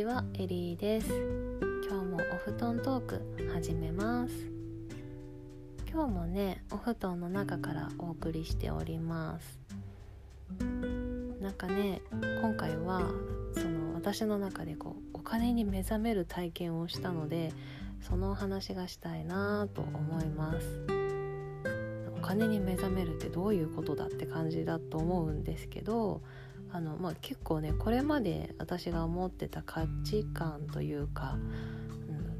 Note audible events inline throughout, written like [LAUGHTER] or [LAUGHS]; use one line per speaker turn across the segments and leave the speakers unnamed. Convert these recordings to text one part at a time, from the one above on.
ちはエリーです。今日もお布団トーク始めます。今日もねお布団の中からお送りしております。なんかね今回はその私の中でこうお金に目覚める体験をしたのでそのお話がしたいなと思います。お金に目覚めるってどういうことだって感じだと思うんですけどあの、まあ、結構ねこれまで私が思ってた価値観というか、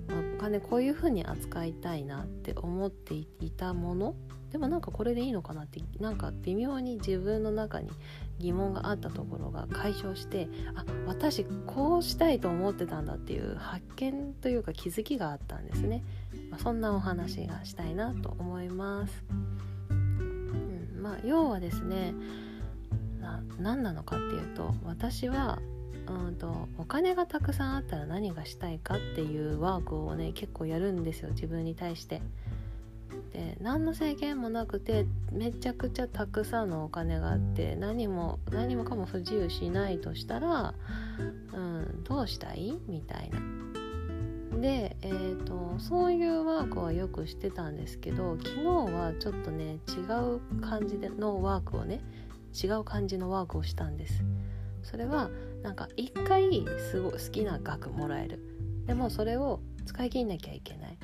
うんまあ、お金こういう風に扱いたいなって思っていたものでもなんかこれでいいのかなってなんか微妙に自分の中に疑問があったところが解消してあ私こうしたいと思ってたんだっていう発見というか気づきがあったんですね、まあ、そんなお話がしたいなと思います、うんまあ、要はですね何なのかっていうと私はうんとお金がたくさんあったら何がしたいかっていうワークをね結構やるんですよ自分に対して。で何の制限もなくてめちゃくちゃたくさんのお金があって何も何もかも不自由しないとしたら、うん、どうしたい？みたいな。で、えーと、そういうワークはよくしてたんですけど昨日はちょっとね違う感じでのワークをね違う感じのワークをしたんです。それはなんか一回すご好きな額もらえる。でもそれを使い切んなきゃいけない。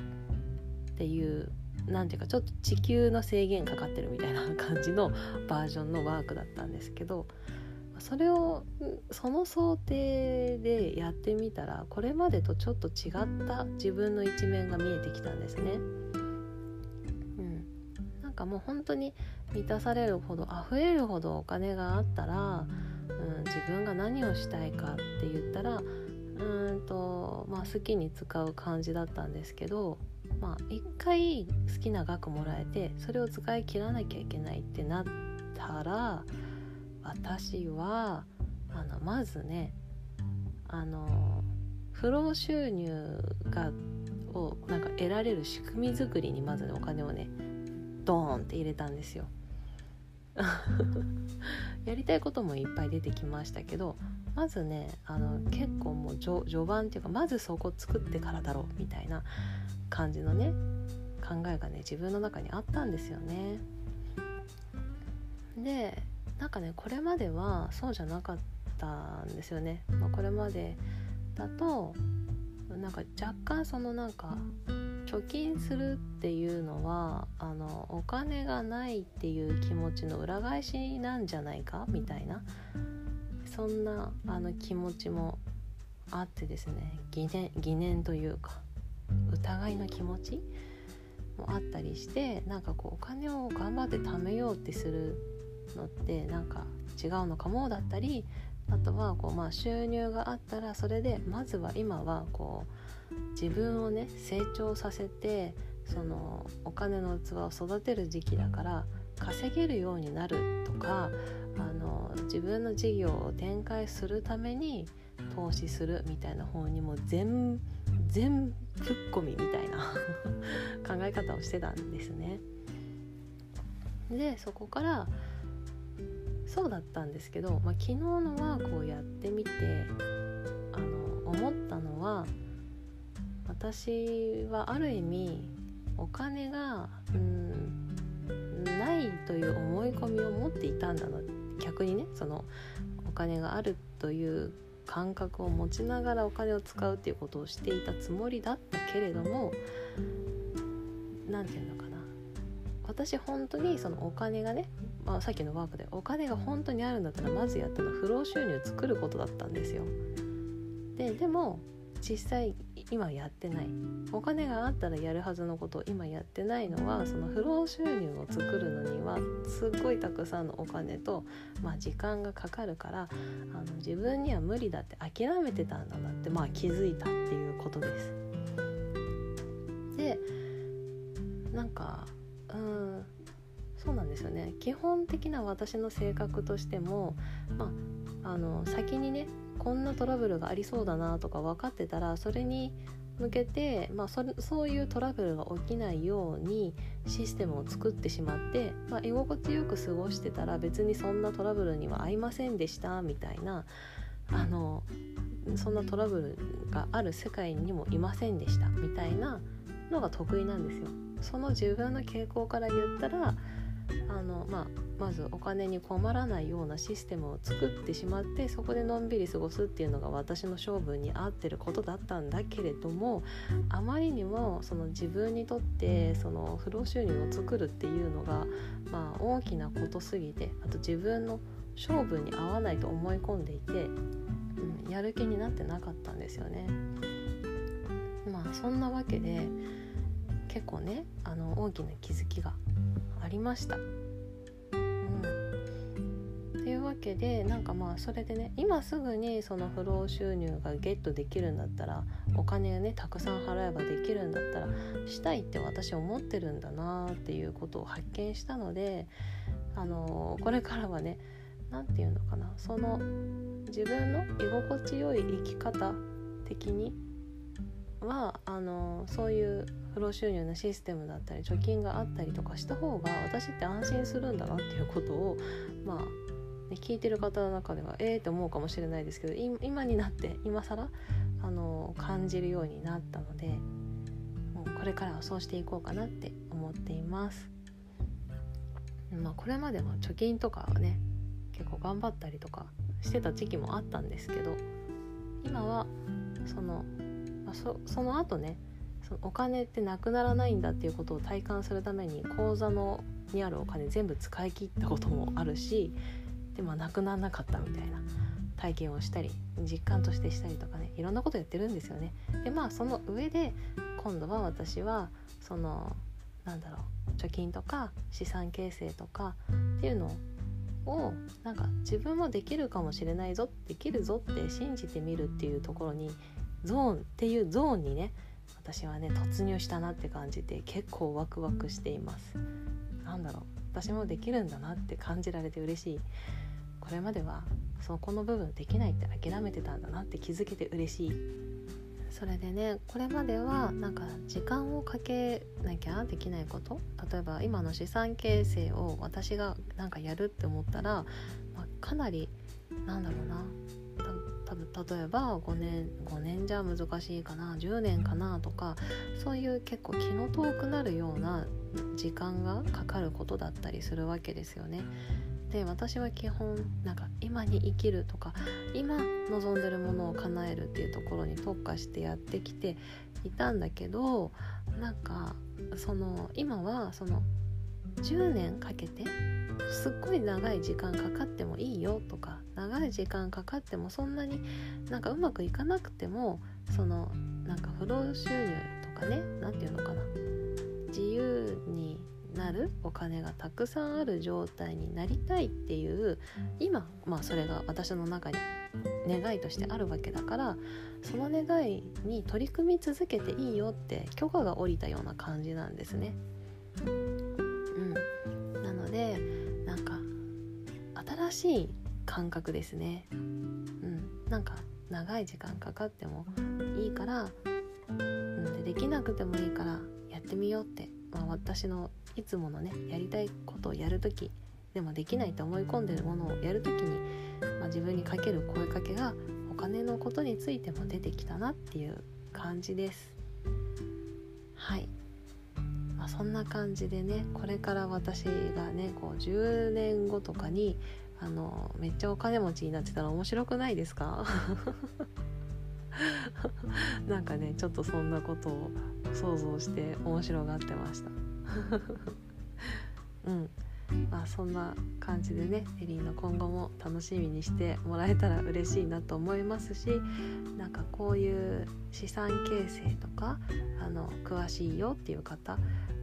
っていう何ていうかちょっと地球の制限かかってるみたいな感じのバージョンのワークだったんですけどそれをその想定でやってみたらこれまでとちょっと違った自分の一面が見えてきたんですね。かもう本当に満たされるほど溢れるほどお金があったら、うん、自分が何をしたいかって言ったらうんと、まあ、好きに使う感じだったんですけど、まあ、一回好きな額もらえてそれを使い切らなきゃいけないってなったら私はあのまずねあの不労収入がをなんか得られる仕組み作りにまず、ね、お金をねドーンって入れたんですよ。[LAUGHS] やりたいこともいっぱい出てきましたけどまずねあの結構もう序盤っていうかまずそこ作ってからだろうみたいな感じのね考えがね自分の中にあったんですよね。でなんかねこれまではそうじゃなかったんですよね。まあ、これまでだとなんか若干そのなんか貯金するっていうのはあのお金がないっていう気持ちの裏返しなんじゃないか？みたいな。そんなあの気持ちもあってですね。疑念疑念というか疑いの気持ち？もあったりしてなんかこうお金を頑張って貯めようってするのってなんか違うのかもだったりあとはこう、まあ、収入があったらそれでまずは今はこう自分をね成長させてそのお金の器を育てる時期だから稼げるようになるとかあの自分の事業を展開するために投資するみたいな方にも全全ぶっ込みみたいな [LAUGHS] 考え方をしてたんですね。でそこからそうだったんですけど、まあ、昨日のワークをやってみてあの思ったのは私はある意味お金がうんないという思い込みを持っていたんだな逆にねそのお金があるという感覚を持ちながらお金を使うっていうことをしていたつもりだったけれども何て言うのかな私本当にそのお金がね、まあ、さっきのワークでお金が本当にあるんだったらまずやったのは不労収入を作ることだったんですよ。ででも実際今やってないお金があったらやるはずのことを今やってないのはその不労収入を作るのにはすっごいたくさんのお金と、まあ、時間がかかるからあの自分には無理だって諦めてたんだなって、まあ、気づいたっていうことです。でなんかうんそうなんですよね基本的な私の性格としても、まあ、あの先にねこんなトラブルがありそうだなとか分かってたらそれに向けて、まあ、そそういうトラブルが起きないようにシステムを作ってしまって、まあ、居心地よく過ごしてたら別にそんなトラブルには合いませんでしたみたいなあのそんなトラブルがある世界にもいませんでしたみたいなのが得意なんですよ。その自分の傾向から言ったらあの、まあ、まずお金に困らないようなシステムを作ってしまってそこでのんびり過ごすっていうのが私の性分に合ってることだったんだけれどもあまりにもその自分にとってその不労収入を作るっていうのが、まあ、大きなことすぎてあと自分の性分に合わないと思い込んでいて、うん、やる気になってなかったんですよね。まあそんなわけで結構ねあの大きな気づきがありました。けでなんかまあそれでね今すぐにその不労収入がゲットできるんだったらお金をねたくさん払えばできるんだったらしたいって私思ってるんだなっていうことを発見したのであのこれからはね何て言うのかなその自分の居心地よい生き方的にはあのそういう不労収入のシステムだったり貯金があったりとかした方が私って安心するんだなっていうことをまあ、ね、聞いてる方の中ではええー、って思うかもしれないですけど今になって今更あの感じるようになったのでもうこれからはそうしていこうかなって思っています。まあ、これまでは貯金とかはね結構頑張ったりとかしてた時期もあったんですけど今はその、あ、そその後ねそのお金ってなくならないんだっていうことを体感するために口座のにあるお金全部使い切ったこともあるしでもなくならなかったみたいな体験をしたり実感としてしたりとかねいろんなことやってるんですよね。でまあその上で今度は私はそのなんだろう貯金とか資産形成とかっていうのをなんか自分もできるかもしれないぞできるぞって信じてみるっていうところにゾーンっていうゾーンにね私はね突入したなって感じて結構ワクワクしていますなんだろう私もできるんだなって感じられて嬉しいこれまではそこの部分できないって諦めてたんだなって気づけて嬉しい。それでねこれまではなんか時間をかけなきゃできないこと。例えば今の資産形成を私がなんかやるって思ったら、まあ、かなりなんだろうな。例えば5年5年じゃ難しいかな。10年かなとかそういう結構気の遠くなるような時間がかかることだったりするわけですよね。で私は基本なんか今に生きるとか今望んでるものを叶えるっていうところに特化してやってきていたんだけどなんかその今はその10年かけてすっごい長い時間かかってもいいよとか長い時間かかってもそんなになんかうまくいかなくてもそのなんか不労収入とかね何て言うのかな自由になるお金がたくさんある状態になりたいっていう今まあそれが私の中に願いとしてあるわけだからその願いに取り組み続けていいよって許可が下りたような感じなんですね。うん、なのでなんか新しい感覚ですね。うん、なんか長い時間かかってもいいから、うん、でできなくてもいいからやってみようって、まあ、私のいつものねやりたいことをやる時でもできないと思い込んでるものをやる時に、まあ、自分にかける声かけがお金のことについても出てきたなっていう感じです。はい、まあ、そんな感じでねこれから私がねこう10年後とかにあのめっちゃお金持ちになってたら面白くないですか？[LAUGHS] なんかねちょっとそんなことを想像して面白がってました。うんまあそんな感じでねエリーの今後も楽しみにしてもらえたら嬉しいなと思いますしなんかこういう資産形成とかあの詳しいよっていう方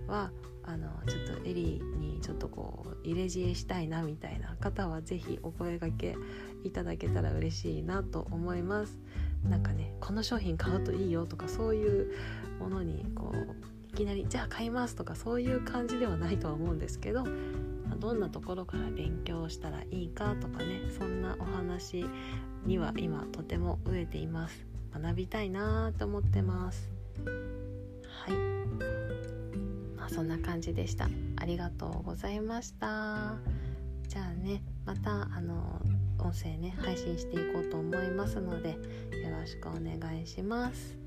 はあのちょっとエリーにちょっとこう入れ知恵したいなみたいな方は是非お声がけいただけたら嬉しいなと思います。なんかねこの商品買うといいよとかそういうものにこうきなりじゃあ買いますとかそういう感じではないとは思うんですけどどんなところから勉強したらいいかとかねそんなお話には今とても飢えています。学びたいなと思ってます。はい。まあそんな感じでした。ありがとうございました。じゃあねまたあの音声ね配信していこうと思いますのでよろしくお願いします。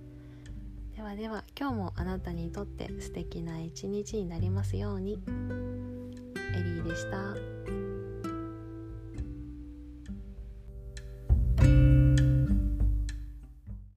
ではでは今日もあなたにとって素敵な一日になりますようにエリーでした。